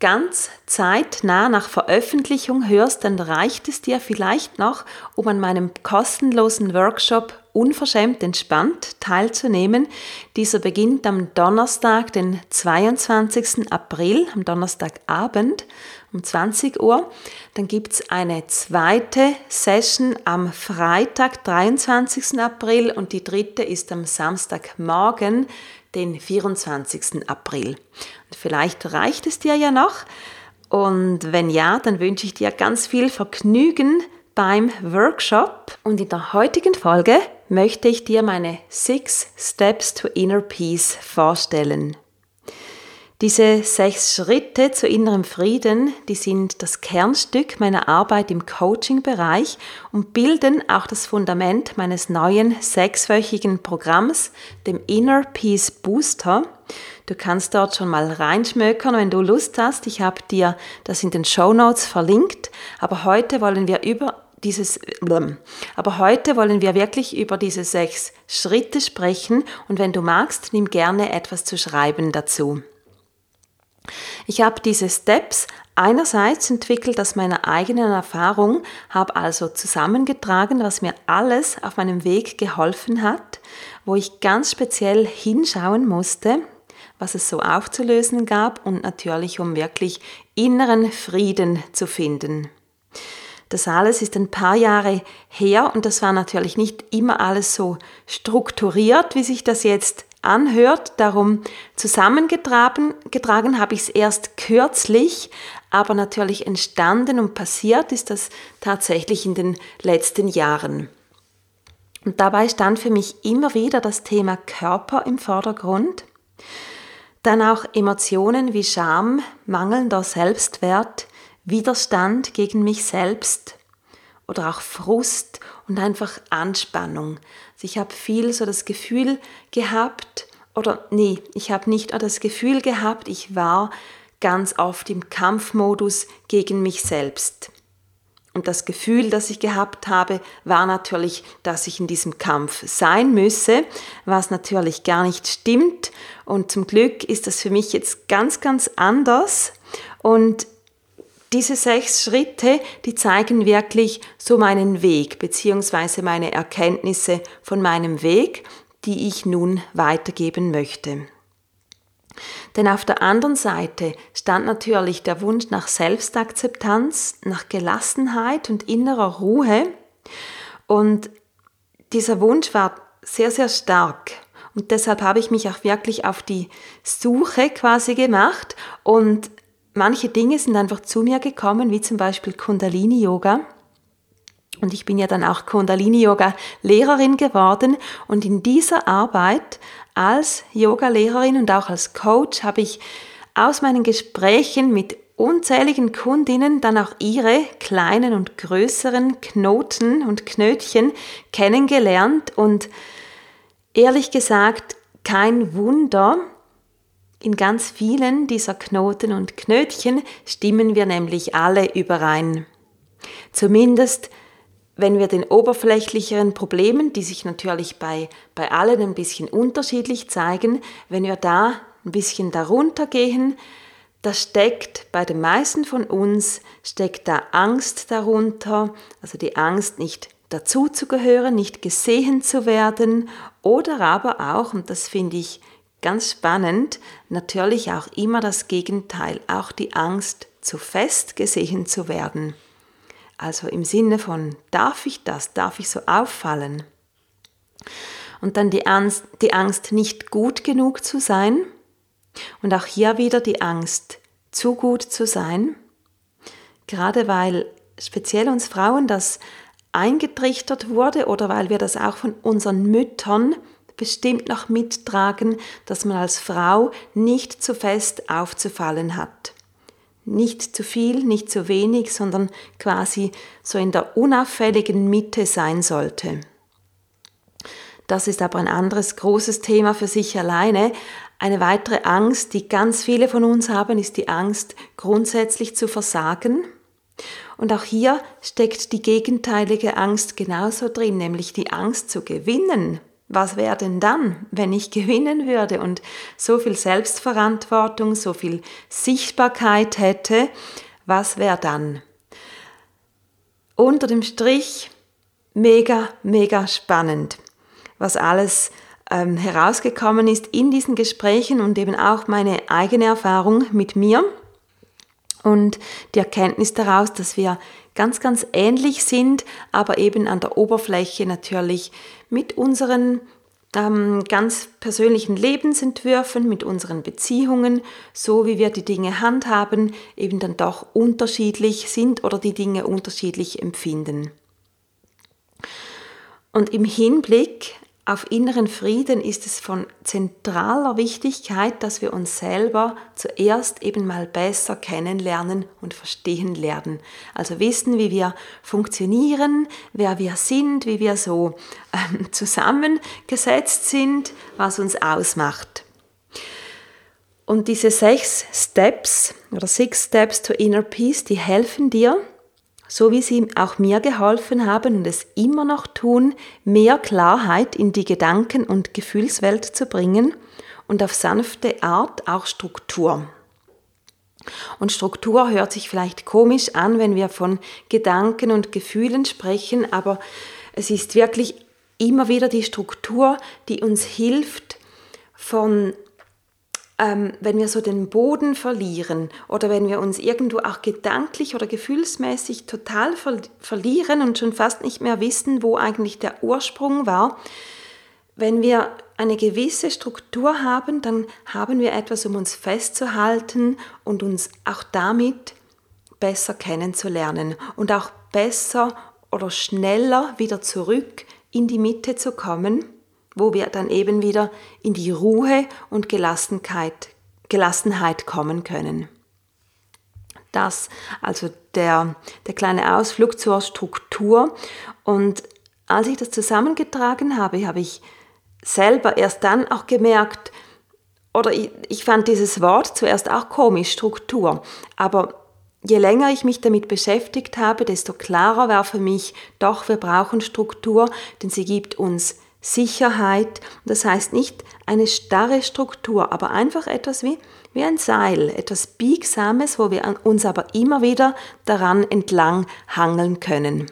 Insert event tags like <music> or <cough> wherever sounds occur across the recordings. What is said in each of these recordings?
ganz zeitnah nach Veröffentlichung hörst, dann reicht es dir vielleicht noch, um an meinem kostenlosen Workshop Unverschämt entspannt teilzunehmen. Dieser beginnt am Donnerstag, den 22. April, am Donnerstagabend um 20 Uhr. Dann gibt es eine zweite Session am Freitag, 23. April und die dritte ist am Samstagmorgen, den 24. April. Und vielleicht reicht es dir ja noch. Und wenn ja, dann wünsche ich dir ganz viel Vergnügen beim Workshop. Und in der heutigen Folge möchte ich dir meine Six Steps to Inner Peace vorstellen. Diese sechs Schritte zu innerem Frieden, die sind das Kernstück meiner Arbeit im Coaching-Bereich und bilden auch das Fundament meines neuen sechswöchigen Programms, dem Inner Peace Booster. Du kannst dort schon mal reinschmökern, wenn du Lust hast. Ich habe dir das in den Show Notes verlinkt. Aber heute wollen wir über dieses, aber heute wollen wir wirklich über diese sechs Schritte sprechen und wenn du magst, nimm gerne etwas zu schreiben dazu. Ich habe diese Steps einerseits entwickelt aus meiner eigenen Erfahrung, habe also zusammengetragen, was mir alles auf meinem Weg geholfen hat, wo ich ganz speziell hinschauen musste, was es so aufzulösen gab und natürlich um wirklich inneren Frieden zu finden. Das alles ist ein paar Jahre her und das war natürlich nicht immer alles so strukturiert, wie sich das jetzt anhört. Darum zusammengetragen getragen habe ich es erst kürzlich, aber natürlich entstanden und passiert ist das tatsächlich in den letzten Jahren. Und dabei stand für mich immer wieder das Thema Körper im Vordergrund. Dann auch Emotionen wie Scham, mangelnder Selbstwert, Widerstand gegen mich selbst oder auch Frust und einfach Anspannung. Also ich habe viel so das Gefühl gehabt, oder nee, ich habe nicht das Gefühl gehabt, ich war ganz oft im Kampfmodus gegen mich selbst. Und das Gefühl, das ich gehabt habe, war natürlich, dass ich in diesem Kampf sein müsse, was natürlich gar nicht stimmt. Und zum Glück ist das für mich jetzt ganz, ganz anders. Und diese sechs Schritte, die zeigen wirklich so meinen Weg beziehungsweise meine Erkenntnisse von meinem Weg, die ich nun weitergeben möchte. Denn auf der anderen Seite stand natürlich der Wunsch nach Selbstakzeptanz, nach Gelassenheit und innerer Ruhe. Und dieser Wunsch war sehr, sehr stark. Und deshalb habe ich mich auch wirklich auf die Suche quasi gemacht und manche Dinge sind einfach zu mir gekommen, wie zum Beispiel Kundalini Yoga. Und ich bin ja dann auch Kundalini Yoga Lehrerin geworden und in dieser Arbeit als Yoga Lehrerin und auch als Coach habe ich aus meinen Gesprächen mit unzähligen Kundinnen dann auch ihre kleinen und größeren Knoten und Knötchen kennengelernt und ehrlich gesagt kein Wunder, in ganz vielen dieser Knoten und Knötchen stimmen wir nämlich alle überein. Zumindest wenn wir den oberflächlicheren Problemen, die sich natürlich bei, bei allen ein bisschen unterschiedlich zeigen, wenn wir da ein bisschen darunter gehen, da steckt bei den meisten von uns, steckt da Angst darunter, also die Angst nicht dazu zu gehören, nicht gesehen zu werden oder aber auch, und das finde ich Ganz spannend, natürlich auch immer das Gegenteil, auch die Angst, zu fest gesehen zu werden. Also im Sinne von, darf ich das, darf ich so auffallen? Und dann die Angst, die Angst, nicht gut genug zu sein. Und auch hier wieder die Angst, zu gut zu sein. Gerade weil speziell uns Frauen das eingetrichtert wurde oder weil wir das auch von unseren Müttern bestimmt noch mittragen, dass man als Frau nicht zu fest aufzufallen hat. nicht zu viel, nicht zu wenig, sondern quasi so in der unauffälligen Mitte sein sollte. Das ist aber ein anderes großes Thema für sich alleine. Eine weitere Angst, die ganz viele von uns haben, ist die Angst, grundsätzlich zu versagen. Und auch hier steckt die gegenteilige Angst genauso drin, nämlich die Angst zu gewinnen. Was wäre denn dann, wenn ich gewinnen würde und so viel Selbstverantwortung, so viel Sichtbarkeit hätte? Was wäre dann? Unter dem Strich mega, mega spannend, was alles ähm, herausgekommen ist in diesen Gesprächen und eben auch meine eigene Erfahrung mit mir und die Erkenntnis daraus, dass wir ganz, ganz ähnlich sind, aber eben an der Oberfläche natürlich mit unseren ähm, ganz persönlichen Lebensentwürfen, mit unseren Beziehungen, so wie wir die Dinge handhaben, eben dann doch unterschiedlich sind oder die Dinge unterschiedlich empfinden. Und im Hinblick auf inneren Frieden ist es von zentraler Wichtigkeit, dass wir uns selber zuerst eben mal besser kennenlernen und verstehen lernen. Also wissen, wie wir funktionieren, wer wir sind, wie wir so ähm, <laughs> zusammengesetzt sind, was uns ausmacht. Und diese sechs Steps oder Six Steps to Inner Peace, die helfen dir, so wie sie auch mir geholfen haben und es immer noch tun, mehr Klarheit in die Gedanken- und Gefühlswelt zu bringen und auf sanfte Art auch Struktur. Und Struktur hört sich vielleicht komisch an, wenn wir von Gedanken und Gefühlen sprechen, aber es ist wirklich immer wieder die Struktur, die uns hilft, von ähm, wenn wir so den Boden verlieren oder wenn wir uns irgendwo auch gedanklich oder gefühlsmäßig total ver verlieren und schon fast nicht mehr wissen, wo eigentlich der Ursprung war, wenn wir eine gewisse Struktur haben, dann haben wir etwas, um uns festzuhalten und uns auch damit besser kennenzulernen und auch besser oder schneller wieder zurück in die Mitte zu kommen wo wir dann eben wieder in die Ruhe und Gelassenheit, Gelassenheit kommen können. Das also der, der kleine Ausflug zur Struktur. Und als ich das zusammengetragen habe, habe ich selber erst dann auch gemerkt, oder ich, ich fand dieses Wort zuerst auch komisch, Struktur, aber je länger ich mich damit beschäftigt habe, desto klarer war für mich, doch, wir brauchen Struktur, denn sie gibt uns Sicherheit. Das heißt nicht eine starre Struktur, aber einfach etwas wie, wie ein Seil, etwas Biegsames, wo wir uns aber immer wieder daran entlang hangeln können.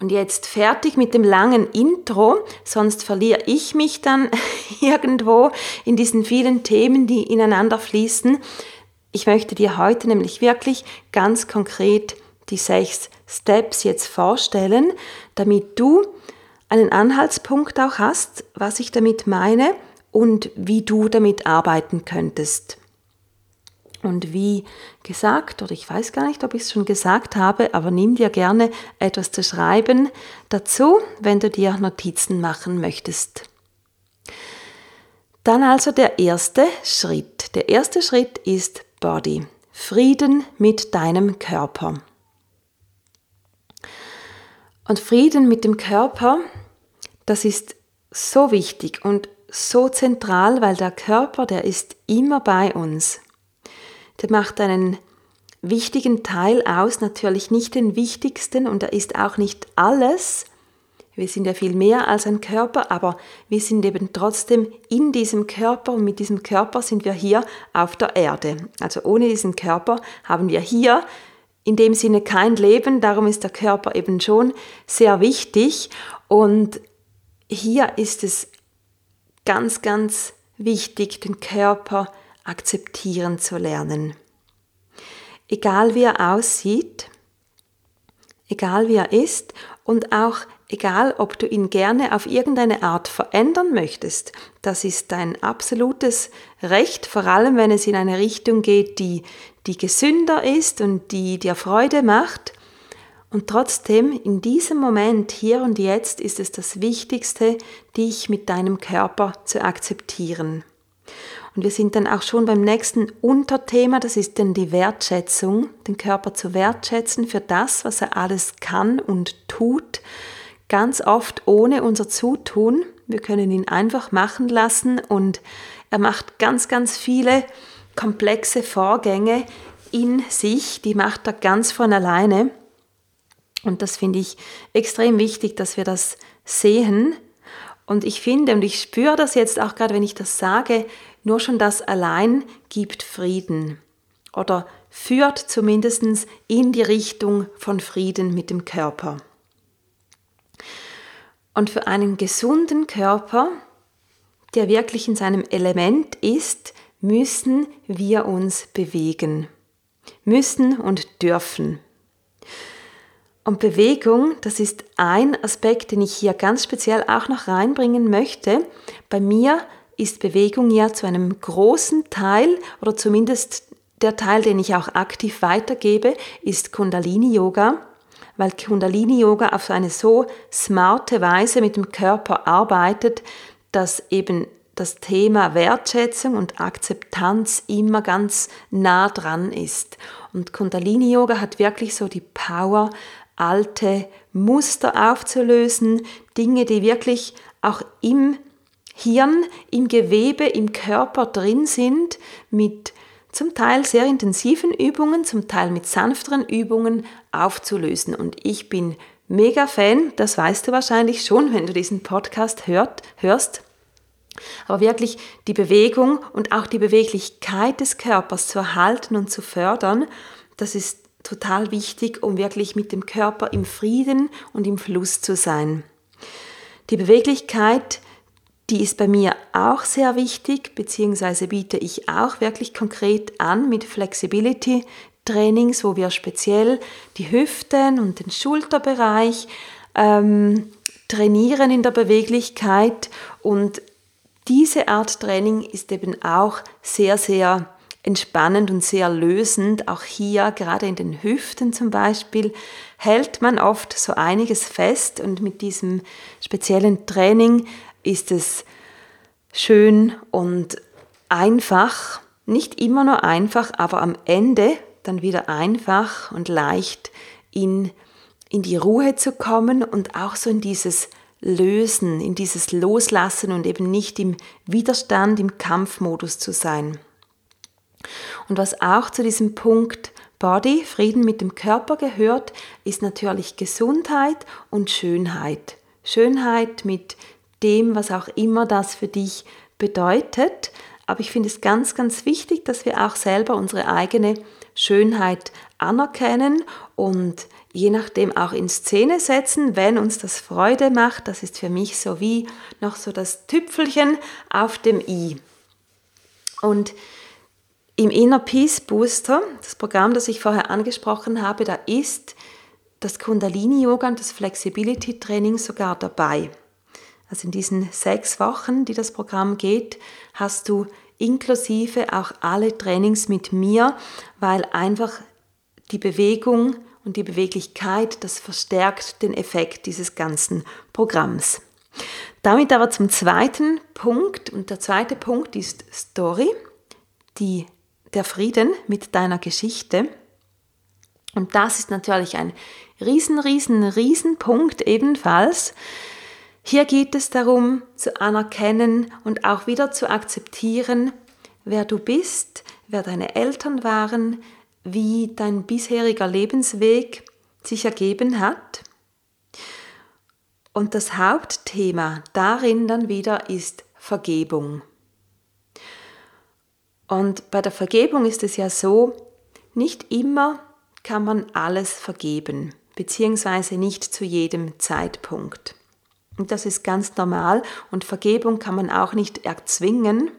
Und jetzt fertig mit dem langen Intro, sonst verliere ich mich dann <laughs> irgendwo in diesen vielen Themen, die ineinander fließen. Ich möchte dir heute nämlich wirklich ganz konkret die sechs Steps jetzt vorstellen, damit du einen Anhaltspunkt auch hast, was ich damit meine und wie du damit arbeiten könntest. Und wie gesagt, oder ich weiß gar nicht, ob ich es schon gesagt habe, aber nimm dir gerne etwas zu schreiben dazu, wenn du dir Notizen machen möchtest. Dann also der erste Schritt. Der erste Schritt ist Body. Frieden mit deinem Körper. Und Frieden mit dem Körper das ist so wichtig und so zentral, weil der Körper, der ist immer bei uns. Der macht einen wichtigen Teil aus, natürlich nicht den wichtigsten und er ist auch nicht alles. Wir sind ja viel mehr als ein Körper, aber wir sind eben trotzdem in diesem Körper und mit diesem Körper sind wir hier auf der Erde. Also ohne diesen Körper haben wir hier in dem Sinne kein Leben, darum ist der Körper eben schon sehr wichtig und hier ist es ganz, ganz wichtig, den Körper akzeptieren zu lernen. Egal wie er aussieht, egal wie er ist und auch egal ob du ihn gerne auf irgendeine Art verändern möchtest, das ist dein absolutes Recht, vor allem wenn es in eine Richtung geht, die, die gesünder ist und die dir Freude macht. Und trotzdem, in diesem Moment, hier und jetzt, ist es das Wichtigste, dich mit deinem Körper zu akzeptieren. Und wir sind dann auch schon beim nächsten Unterthema, das ist dann die Wertschätzung, den Körper zu wertschätzen für das, was er alles kann und tut, ganz oft ohne unser Zutun. Wir können ihn einfach machen lassen und er macht ganz, ganz viele komplexe Vorgänge in sich, die macht er ganz von alleine. Und das finde ich extrem wichtig, dass wir das sehen. Und ich finde und ich spüre das jetzt auch gerade, wenn ich das sage, nur schon das allein gibt Frieden oder führt zumindest in die Richtung von Frieden mit dem Körper. Und für einen gesunden Körper, der wirklich in seinem Element ist, müssen wir uns bewegen. Müssen und dürfen. Und Bewegung, das ist ein Aspekt, den ich hier ganz speziell auch noch reinbringen möchte. Bei mir ist Bewegung ja zu einem großen Teil oder zumindest der Teil, den ich auch aktiv weitergebe, ist Kundalini Yoga, weil Kundalini Yoga auf eine so smarte Weise mit dem Körper arbeitet, dass eben das Thema Wertschätzung und Akzeptanz immer ganz nah dran ist. Und Kundalini Yoga hat wirklich so die Power, alte Muster aufzulösen, Dinge, die wirklich auch im Hirn, im Gewebe, im Körper drin sind, mit zum Teil sehr intensiven Übungen, zum Teil mit sanfteren Übungen aufzulösen. Und ich bin mega Fan, das weißt du wahrscheinlich schon, wenn du diesen Podcast hört, hörst. Aber wirklich die Bewegung und auch die Beweglichkeit des Körpers zu erhalten und zu fördern, das ist total wichtig, um wirklich mit dem Körper im Frieden und im Fluss zu sein. Die Beweglichkeit, die ist bei mir auch sehr wichtig, beziehungsweise biete ich auch wirklich konkret an mit Flexibility Trainings, wo wir speziell die Hüften und den Schulterbereich ähm, trainieren in der Beweglichkeit und diese Art Training ist eben auch sehr, sehr entspannend und sehr lösend. Auch hier, gerade in den Hüften zum Beispiel, hält man oft so einiges fest und mit diesem speziellen Training ist es schön und einfach, nicht immer nur einfach, aber am Ende dann wieder einfach und leicht in, in die Ruhe zu kommen und auch so in dieses Lösen, in dieses Loslassen und eben nicht im Widerstand, im Kampfmodus zu sein. Und was auch zu diesem Punkt Body, Frieden mit dem Körper gehört, ist natürlich Gesundheit und Schönheit. Schönheit mit dem, was auch immer das für dich bedeutet. Aber ich finde es ganz, ganz wichtig, dass wir auch selber unsere eigene Schönheit anerkennen und je nachdem auch in Szene setzen, wenn uns das Freude macht. Das ist für mich so wie noch so das Tüpfelchen auf dem i. Und im Inner Peace Booster, das Programm, das ich vorher angesprochen habe, da ist das Kundalini Yoga und das Flexibility Training sogar dabei. Also in diesen sechs Wochen, die das Programm geht, hast du inklusive auch alle Trainings mit mir, weil einfach die Bewegung und die Beweglichkeit, das verstärkt den Effekt dieses ganzen Programms. Damit aber zum zweiten Punkt und der zweite Punkt ist Story, die der Frieden mit deiner Geschichte. Und das ist natürlich ein riesen, riesen, riesen Punkt ebenfalls. Hier geht es darum zu anerkennen und auch wieder zu akzeptieren, wer du bist, wer deine Eltern waren, wie dein bisheriger Lebensweg sich ergeben hat. Und das Hauptthema darin dann wieder ist Vergebung. Und bei der Vergebung ist es ja so, nicht immer kann man alles vergeben, beziehungsweise nicht zu jedem Zeitpunkt. Und das ist ganz normal und Vergebung kann man auch nicht erzwingen,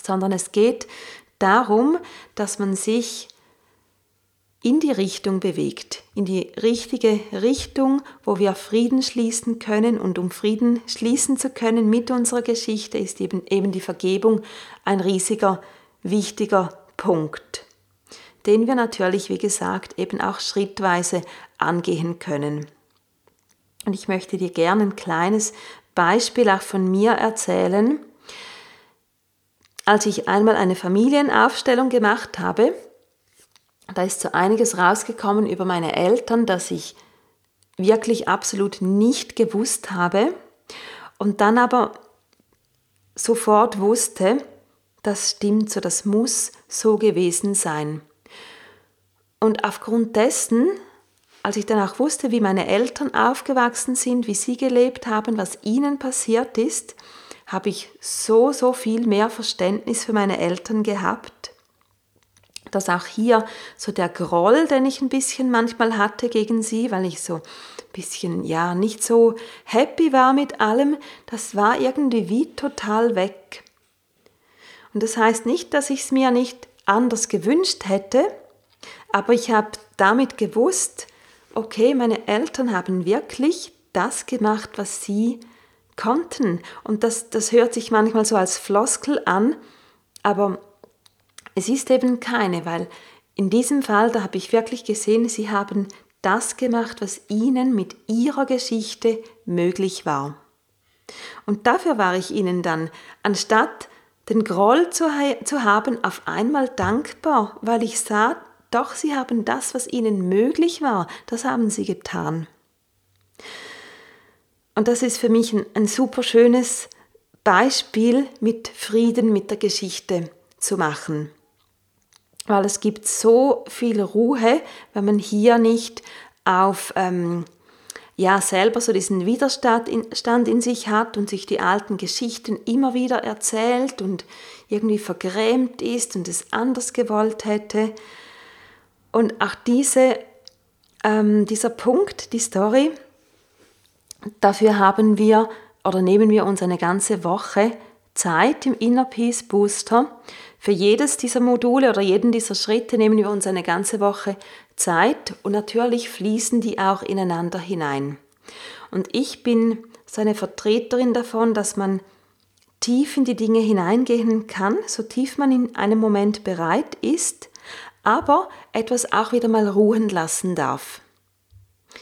sondern es geht darum, dass man sich in die Richtung bewegt, in die richtige Richtung, wo wir Frieden schließen können. Und um Frieden schließen zu können mit unserer Geschichte, ist eben, eben die Vergebung ein riesiger wichtiger Punkt, den wir natürlich, wie gesagt, eben auch schrittweise angehen können. Und ich möchte dir gerne ein kleines Beispiel auch von mir erzählen. als ich einmal eine Familienaufstellung gemacht habe, da ist so einiges rausgekommen über meine Eltern, dass ich wirklich absolut nicht gewusst habe und dann aber sofort wusste, das stimmt so, das muss so gewesen sein. Und aufgrund dessen, als ich dann auch wusste, wie meine Eltern aufgewachsen sind, wie sie gelebt haben, was ihnen passiert ist, habe ich so, so viel mehr Verständnis für meine Eltern gehabt, dass auch hier so der Groll, den ich ein bisschen manchmal hatte gegen sie, weil ich so ein bisschen, ja, nicht so happy war mit allem, das war irgendwie wie total weg. Und das heißt nicht, dass ich es mir nicht anders gewünscht hätte, aber ich habe damit gewusst, okay, meine Eltern haben wirklich das gemacht, was sie konnten. Und das, das hört sich manchmal so als Floskel an, aber es ist eben keine, weil in diesem Fall, da habe ich wirklich gesehen, sie haben das gemacht, was ihnen mit ihrer Geschichte möglich war. Und dafür war ich ihnen dann, anstatt den Groll zu, zu haben, auf einmal dankbar, weil ich sah, doch sie haben das, was ihnen möglich war, das haben sie getan. Und das ist für mich ein, ein super schönes Beispiel, mit Frieden mit der Geschichte zu machen. Weil es gibt so viel Ruhe, wenn man hier nicht auf ähm, ja selber so diesen Widerstand in, sich hat und sich die alten Geschichten immer wieder erzählt und irgendwie vergrämt ist und es anders gewollt hätte. Und auch diese, ähm, dieser Punkt, die Story, dafür haben wir oder nehmen wir uns eine ganze Woche Zeit im Inner Peace Booster. Für jedes dieser Module oder jeden dieser Schritte nehmen wir uns eine ganze Woche Zeit und natürlich fließen die auch ineinander hinein. Und ich bin so eine Vertreterin davon, dass man tief in die Dinge hineingehen kann, so tief man in einem Moment bereit ist, aber etwas auch wieder mal ruhen lassen darf.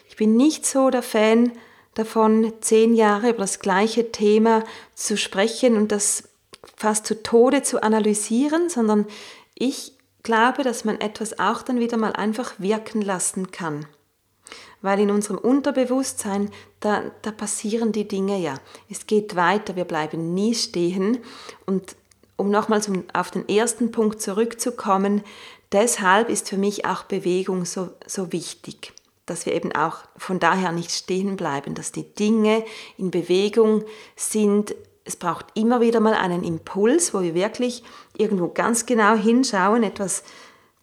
Ich bin nicht so der Fan davon, zehn Jahre über das gleiche Thema zu sprechen und das fast zu Tode zu analysieren, sondern ich glaube, dass man etwas auch dann wieder mal einfach wirken lassen kann. Weil in unserem Unterbewusstsein, da, da passieren die Dinge ja. Es geht weiter, wir bleiben nie stehen. Und um nochmals auf den ersten Punkt zurückzukommen, deshalb ist für mich auch Bewegung so, so wichtig dass wir eben auch von daher nicht stehen bleiben, dass die Dinge in Bewegung sind. Es braucht immer wieder mal einen Impuls, wo wir wirklich irgendwo ganz genau hinschauen, etwas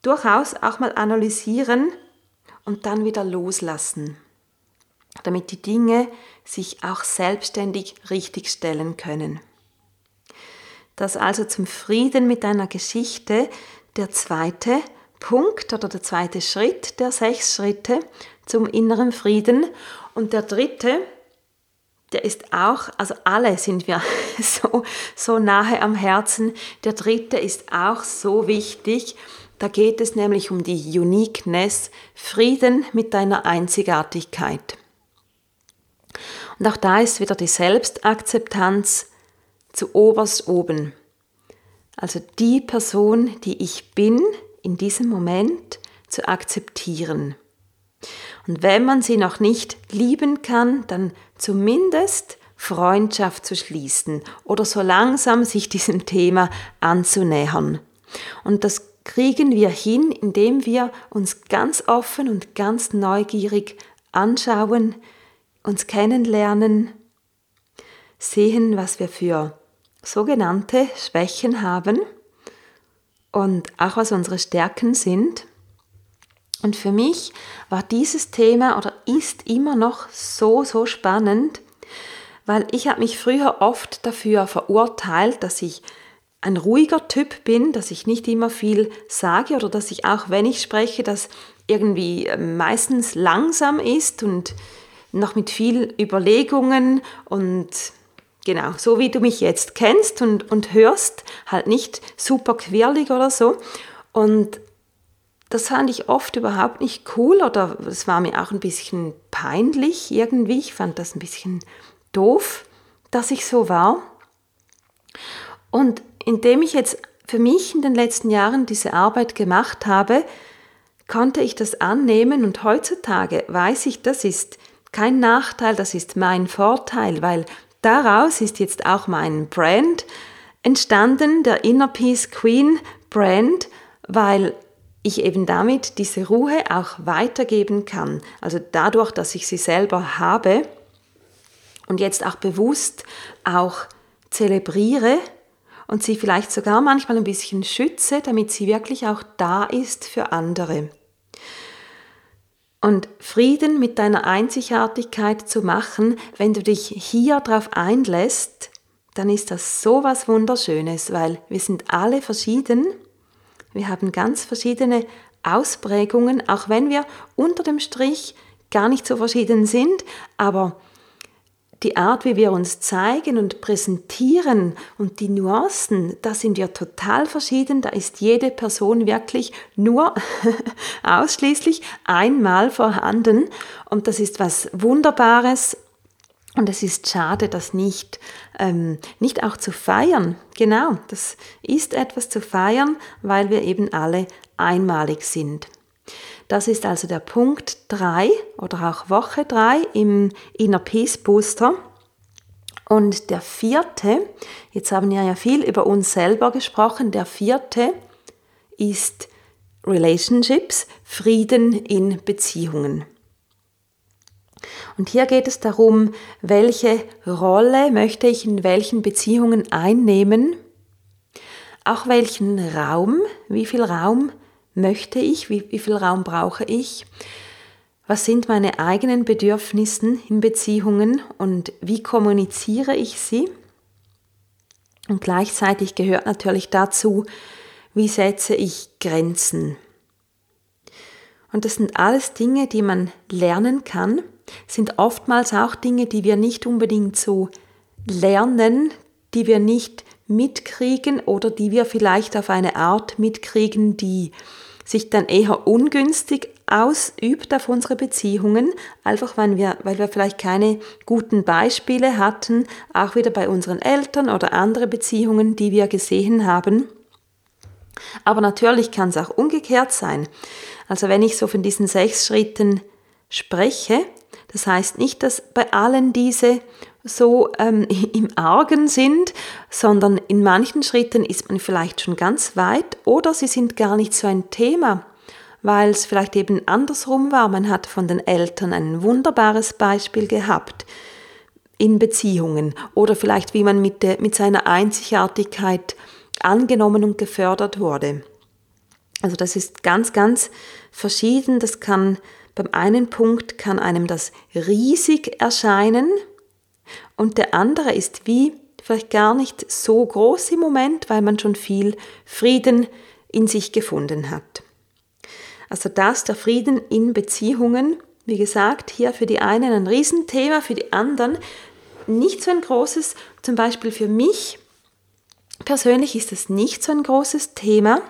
durchaus auch mal analysieren und dann wieder loslassen, damit die Dinge sich auch selbstständig richtigstellen können. Das also zum Frieden mit deiner Geschichte der zweite Punkt oder der zweite Schritt der sechs Schritte zum inneren Frieden. Und der dritte, der ist auch, also alle sind wir <laughs> so, so nahe am Herzen. Der dritte ist auch so wichtig. Da geht es nämlich um die Uniqueness, Frieden mit deiner Einzigartigkeit. Und auch da ist wieder die Selbstakzeptanz zu oberst oben. Also die Person, die ich bin in diesem Moment zu akzeptieren. Und wenn man sie noch nicht lieben kann, dann zumindest Freundschaft zu schließen oder so langsam sich diesem Thema anzunähern. Und das kriegen wir hin, indem wir uns ganz offen und ganz neugierig anschauen, uns kennenlernen, sehen, was wir für sogenannte Schwächen haben und auch was unsere Stärken sind und für mich war dieses Thema oder ist immer noch so, so spannend, weil ich habe mich früher oft dafür verurteilt, dass ich ein ruhiger Typ bin, dass ich nicht immer viel sage oder dass ich auch, wenn ich spreche, das irgendwie äh, meistens langsam ist und noch mit viel Überlegungen und genau, so wie du mich jetzt kennst und, und hörst, halt nicht super quirlig oder so. Und das fand ich oft überhaupt nicht cool oder es war mir auch ein bisschen peinlich irgendwie. Ich fand das ein bisschen doof, dass ich so war. Und indem ich jetzt für mich in den letzten Jahren diese Arbeit gemacht habe, konnte ich das annehmen und heutzutage weiß ich, das ist kein Nachteil, das ist mein Vorteil, weil daraus ist jetzt auch mein Brand entstanden, der Inner Peace Queen Brand, weil ich eben damit diese Ruhe auch weitergeben kann. Also dadurch, dass ich sie selber habe und jetzt auch bewusst auch zelebriere und sie vielleicht sogar manchmal ein bisschen schütze, damit sie wirklich auch da ist für andere. Und Frieden mit deiner Einzigartigkeit zu machen, wenn du dich hier drauf einlässt, dann ist das so was Wunderschönes, weil wir sind alle verschieden. Wir haben ganz verschiedene Ausprägungen, auch wenn wir unter dem Strich gar nicht so verschieden sind, aber die Art, wie wir uns zeigen und präsentieren und die Nuancen, da sind wir total verschieden. Da ist jede Person wirklich nur <laughs> ausschließlich einmal vorhanden. Und das ist was Wunderbares. Und es ist schade, das nicht, ähm, nicht auch zu feiern. Genau, das ist etwas zu feiern, weil wir eben alle einmalig sind. Das ist also der Punkt 3 oder auch Woche 3 im Inner Peace Booster. Und der vierte, jetzt haben wir ja viel über uns selber gesprochen, der vierte ist Relationships, Frieden in Beziehungen. Und hier geht es darum, welche Rolle möchte ich in welchen Beziehungen einnehmen, auch welchen Raum, wie viel Raum möchte ich, wie, wie viel Raum brauche ich, was sind meine eigenen Bedürfnisse in Beziehungen und wie kommuniziere ich sie. Und gleichzeitig gehört natürlich dazu, wie setze ich Grenzen. Und das sind alles Dinge, die man lernen kann, sind oftmals auch Dinge, die wir nicht unbedingt so lernen, die wir nicht mitkriegen oder die wir vielleicht auf eine Art mitkriegen, die sich dann eher ungünstig ausübt auf unsere Beziehungen, einfach weil wir, weil wir vielleicht keine guten Beispiele hatten, auch wieder bei unseren Eltern oder andere Beziehungen, die wir gesehen haben. Aber natürlich kann es auch umgekehrt sein. Also wenn ich so von diesen sechs Schritten spreche, das heißt nicht, dass bei allen diese so ähm, <laughs> im Argen sind, sondern in manchen Schritten ist man vielleicht schon ganz weit oder sie sind gar nicht so ein Thema, weil es vielleicht eben andersrum war. Man hat von den Eltern ein wunderbares Beispiel gehabt in Beziehungen oder vielleicht wie man mit, mit seiner Einzigartigkeit angenommen und gefördert wurde. Also das ist ganz, ganz verschieden. Das kann beim einen Punkt kann einem das riesig erscheinen, und der andere ist wie vielleicht gar nicht so groß im Moment, weil man schon viel Frieden in sich gefunden hat. Also das, der Frieden in Beziehungen, wie gesagt, hier für die einen ein Riesenthema, für die anderen nicht so ein großes, zum Beispiel für mich persönlich ist es nicht so ein großes Thema.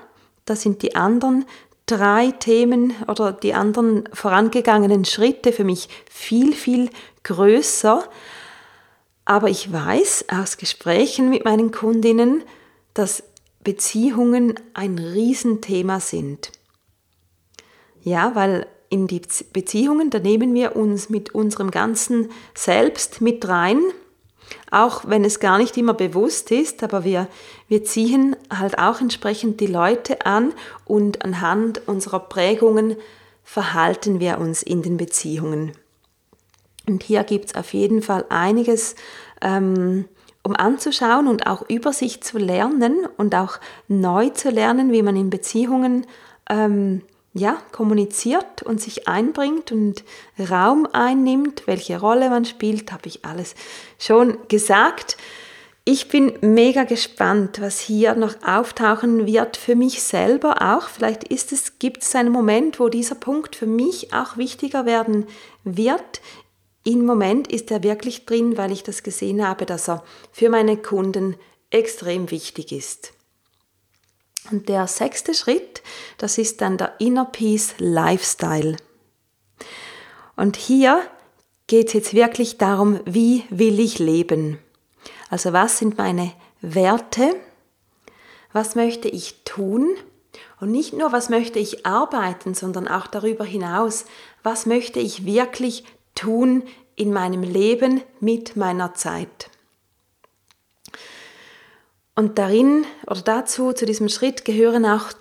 Da sind die anderen drei Themen oder die anderen vorangegangenen Schritte für mich viel, viel größer. Aber ich weiß aus Gesprächen mit meinen Kundinnen, dass Beziehungen ein Riesenthema sind. Ja, weil in die Beziehungen, da nehmen wir uns mit unserem ganzen Selbst mit rein, auch wenn es gar nicht immer bewusst ist, aber wir, wir ziehen halt auch entsprechend die Leute an und anhand unserer Prägungen verhalten wir uns in den Beziehungen. Und hier gibt es auf jeden Fall einiges, ähm, um anzuschauen und auch über sich zu lernen und auch neu zu lernen, wie man in Beziehungen ähm, ja, kommuniziert und sich einbringt und Raum einnimmt, welche Rolle man spielt, habe ich alles schon gesagt. Ich bin mega gespannt, was hier noch auftauchen wird für mich selber auch. Vielleicht ist es, gibt es einen Moment, wo dieser Punkt für mich auch wichtiger werden wird. Im Moment ist er wirklich drin, weil ich das gesehen habe, dass er für meine Kunden extrem wichtig ist. Und der sechste Schritt, das ist dann der Inner Peace Lifestyle. Und hier geht es jetzt wirklich darum, wie will ich leben? Also was sind meine Werte? was möchte ich tun und nicht nur, was möchte ich arbeiten, sondern auch darüber hinaus, was möchte ich wirklich tun in meinem Leben mit meiner Zeit. Und darin oder dazu, zu diesem Schritt gehören auch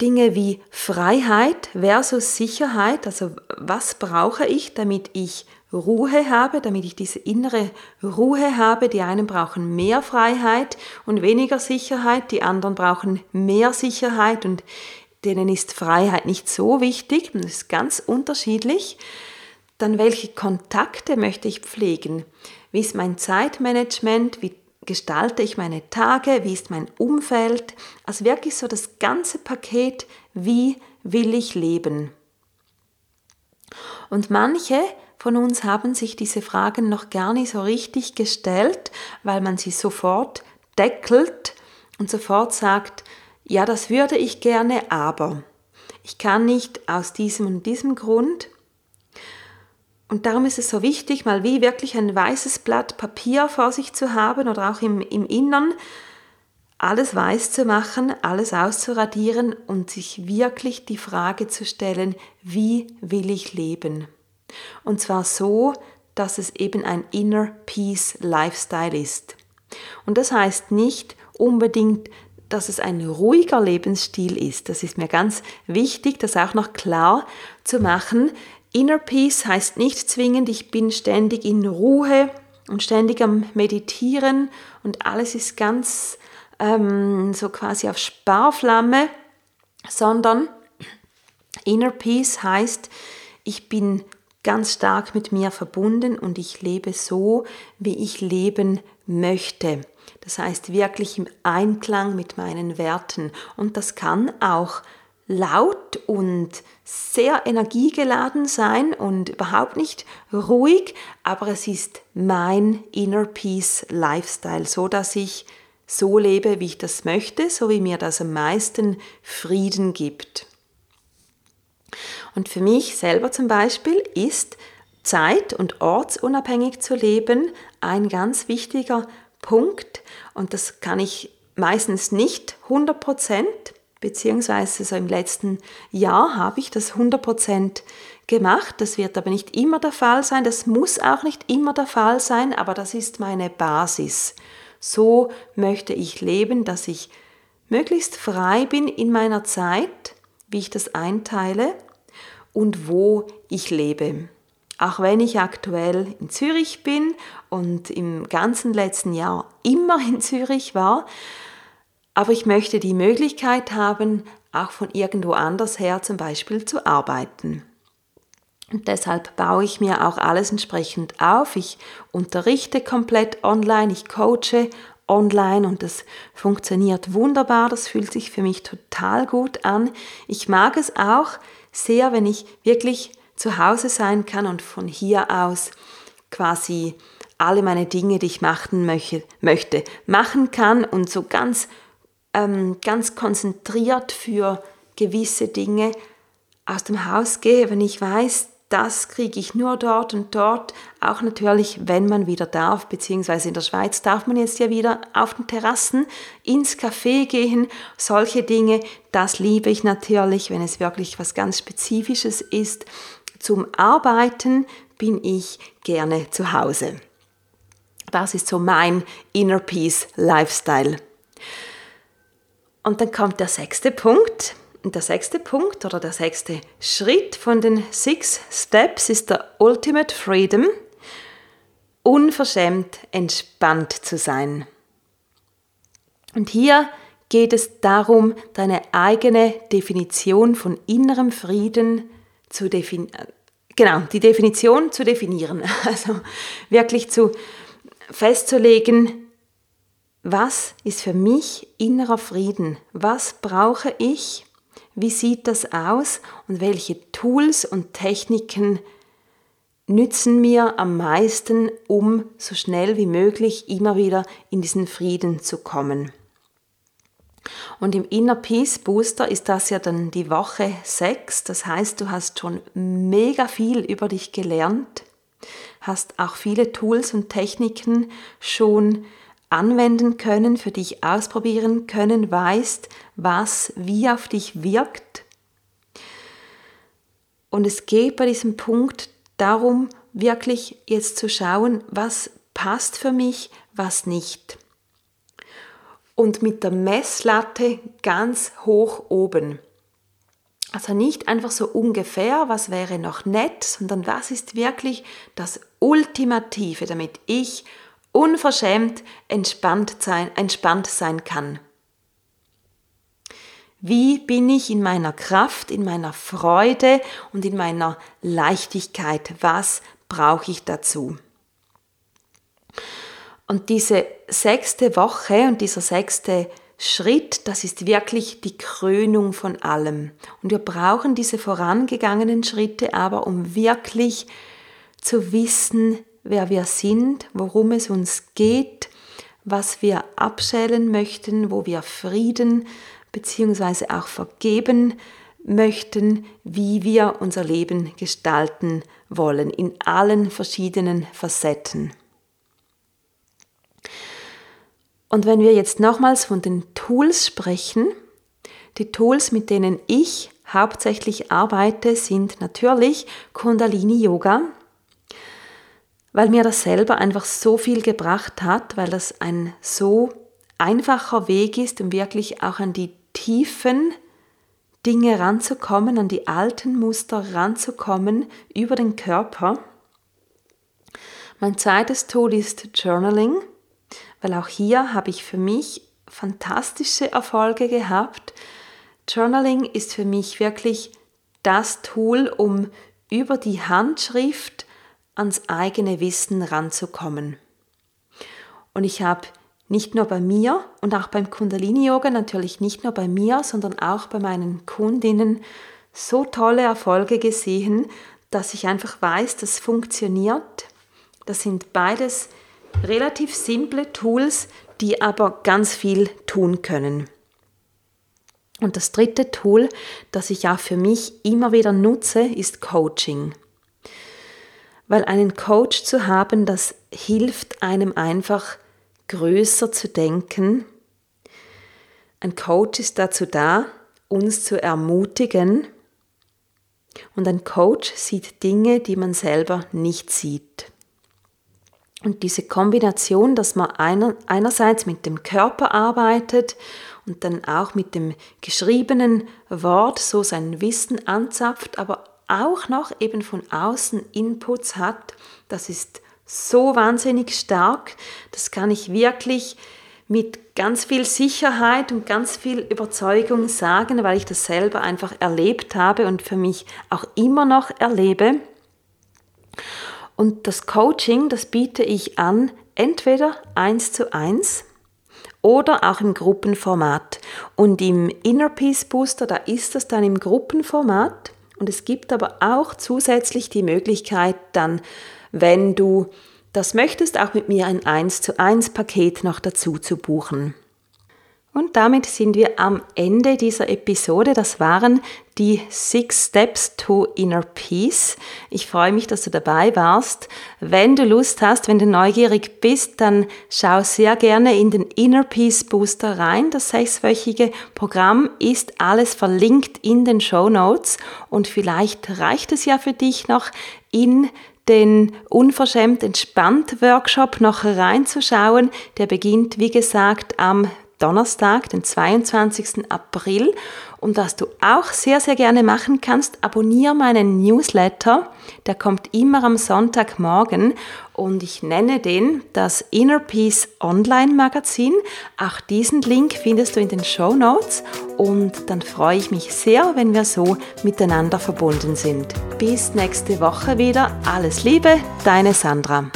Dinge wie Freiheit versus Sicherheit. Also was brauche ich, damit ich Ruhe habe, damit ich diese innere Ruhe habe. Die einen brauchen mehr Freiheit und weniger Sicherheit, die anderen brauchen mehr Sicherheit und denen ist Freiheit nicht so wichtig. Das ist ganz unterschiedlich. Dann welche Kontakte möchte ich pflegen? Wie ist mein Zeitmanagement? Wie gestalte ich meine Tage? Wie ist mein Umfeld? Also wirklich so das ganze Paket, wie will ich leben? Und manche von uns haben sich diese Fragen noch gar nicht so richtig gestellt, weil man sie sofort deckelt und sofort sagt, ja, das würde ich gerne, aber ich kann nicht aus diesem und diesem Grund. Und darum ist es so wichtig, mal wie wirklich ein weißes Blatt Papier vor sich zu haben oder auch im, im Innern, alles weiß zu machen, alles auszuradieren und sich wirklich die Frage zu stellen, wie will ich leben? Und zwar so, dass es eben ein Inner Peace Lifestyle ist. Und das heißt nicht unbedingt, dass es ein ruhiger Lebensstil ist. Das ist mir ganz wichtig, das auch noch klar zu machen. Inner Peace heißt nicht zwingend, ich bin ständig in Ruhe und ständig am Meditieren und alles ist ganz ähm, so quasi auf Sparflamme, sondern Inner Peace heißt, ich bin ganz stark mit mir verbunden und ich lebe so, wie ich leben möchte. Das heißt wirklich im Einklang mit meinen Werten. Und das kann auch laut und sehr energiegeladen sein und überhaupt nicht ruhig, aber es ist mein Inner Peace Lifestyle, so dass ich so lebe, wie ich das möchte, so wie mir das am meisten Frieden gibt. Und für mich selber zum Beispiel ist zeit- und ortsunabhängig zu leben ein ganz wichtiger Punkt und das kann ich meistens nicht 100 Prozent, beziehungsweise so im letzten Jahr habe ich das 100 Prozent gemacht. Das wird aber nicht immer der Fall sein, das muss auch nicht immer der Fall sein, aber das ist meine Basis. So möchte ich leben, dass ich möglichst frei bin in meiner Zeit, wie ich das einteile und wo ich lebe. Auch wenn ich aktuell in Zürich bin und im ganzen letzten Jahr immer in Zürich war, aber ich möchte die Möglichkeit haben, auch von irgendwo anders her zum Beispiel zu arbeiten. Und deshalb baue ich mir auch alles entsprechend auf. Ich unterrichte komplett online, ich coache online und das funktioniert wunderbar, das fühlt sich für mich total gut an. Ich mag es auch sehr, wenn ich wirklich zu Hause sein kann und von hier aus quasi alle meine Dinge, die ich machen möchte, machen kann und so ganz, ähm, ganz konzentriert für gewisse Dinge aus dem Haus gehe, wenn ich weiß, das kriege ich nur dort und dort. Auch natürlich, wenn man wieder darf, beziehungsweise in der Schweiz darf man jetzt ja wieder auf den Terrassen ins Café gehen. Solche Dinge, das liebe ich natürlich, wenn es wirklich was ganz Spezifisches ist. Zum Arbeiten bin ich gerne zu Hause. Das ist so mein Inner Peace Lifestyle. Und dann kommt der sechste Punkt. Und der sechste Punkt oder der sechste Schritt von den Six Steps ist der Ultimate Freedom, unverschämt entspannt zu sein. Und hier geht es darum, deine eigene Definition von innerem Frieden zu definieren. Genau, die Definition zu definieren. <laughs> Also wirklich zu festzulegen, was ist für mich innerer Frieden? Was brauche ich, wie sieht das aus und welche Tools und Techniken nützen mir am meisten, um so schnell wie möglich immer wieder in diesen Frieden zu kommen. Und im Inner Peace Booster ist das ja dann die Woche 6. Das heißt, du hast schon mega viel über dich gelernt, hast auch viele Tools und Techniken schon anwenden können, für dich ausprobieren können, weißt, was wie auf dich wirkt. Und es geht bei diesem Punkt darum, wirklich jetzt zu schauen, was passt für mich, was nicht. Und mit der Messlatte ganz hoch oben. Also nicht einfach so ungefähr, was wäre noch nett, sondern was ist wirklich das Ultimative, damit ich unverschämt entspannt sein, entspannt sein kann. Wie bin ich in meiner Kraft, in meiner Freude und in meiner Leichtigkeit? Was brauche ich dazu? Und diese sechste Woche und dieser sechste Schritt, das ist wirklich die Krönung von allem. Und wir brauchen diese vorangegangenen Schritte aber, um wirklich zu wissen, wer wir sind, worum es uns geht, was wir abschälen möchten, wo wir Frieden bzw. auch vergeben möchten, wie wir unser Leben gestalten wollen, in allen verschiedenen Facetten. Und wenn wir jetzt nochmals von den Tools sprechen, die Tools, mit denen ich hauptsächlich arbeite, sind natürlich Kundalini Yoga, weil mir das selber einfach so viel gebracht hat, weil das ein so einfacher Weg ist, um wirklich auch an die tiefen Dinge ranzukommen, an die alten Muster ranzukommen über den Körper. Mein zweites Tool ist Journaling, weil auch hier habe ich für mich fantastische Erfolge gehabt. Journaling ist für mich wirklich das Tool, um über die Handschrift ans eigene Wissen ranzukommen. Und ich habe nicht nur bei mir und auch beim Kundalini-Yoga, natürlich nicht nur bei mir, sondern auch bei meinen Kundinnen so tolle Erfolge gesehen, dass ich einfach weiß, das funktioniert. Das sind beides relativ simple Tools, die aber ganz viel tun können. Und das dritte Tool, das ich auch für mich immer wieder nutze, ist Coaching. Weil einen Coach zu haben, das hilft einem einfach, größer zu denken. Ein Coach ist dazu da, uns zu ermutigen. Und ein Coach sieht Dinge, die man selber nicht sieht. Und diese Kombination, dass man einer, einerseits mit dem Körper arbeitet und dann auch mit dem geschriebenen Wort so sein Wissen anzapft, aber auch noch eben von außen Inputs hat, das ist so wahnsinnig stark. Das kann ich wirklich mit ganz viel Sicherheit und ganz viel Überzeugung sagen, weil ich das selber einfach erlebt habe und für mich auch immer noch erlebe. Und das Coaching, das biete ich an, entweder eins zu eins oder auch im Gruppenformat. Und im Inner Peace Booster, da ist das dann im Gruppenformat. Und es gibt aber auch zusätzlich die Möglichkeit, dann wenn du das möchtest, auch mit mir ein 1 zu 1 Paket noch dazu zu buchen. Und damit sind wir am Ende dieser Episode. Das waren die Six Steps to Inner Peace. Ich freue mich, dass du dabei warst. Wenn du Lust hast, wenn du neugierig bist, dann schau sehr gerne in den Inner Peace Booster rein. Das sechswöchige Programm ist alles verlinkt in den Show Notes und vielleicht reicht es ja für dich noch in den Unverschämt entspannt Workshop noch reinzuschauen. Der beginnt, wie gesagt, am Donnerstag, den 22. April. Und was du auch sehr, sehr gerne machen kannst, abonniere meinen Newsletter. Der kommt immer am Sonntagmorgen und ich nenne den das Inner Peace Online Magazin. Auch diesen Link findest du in den Show Notes und dann freue ich mich sehr, wenn wir so miteinander verbunden sind. Bis nächste Woche wieder. Alles Liebe, deine Sandra.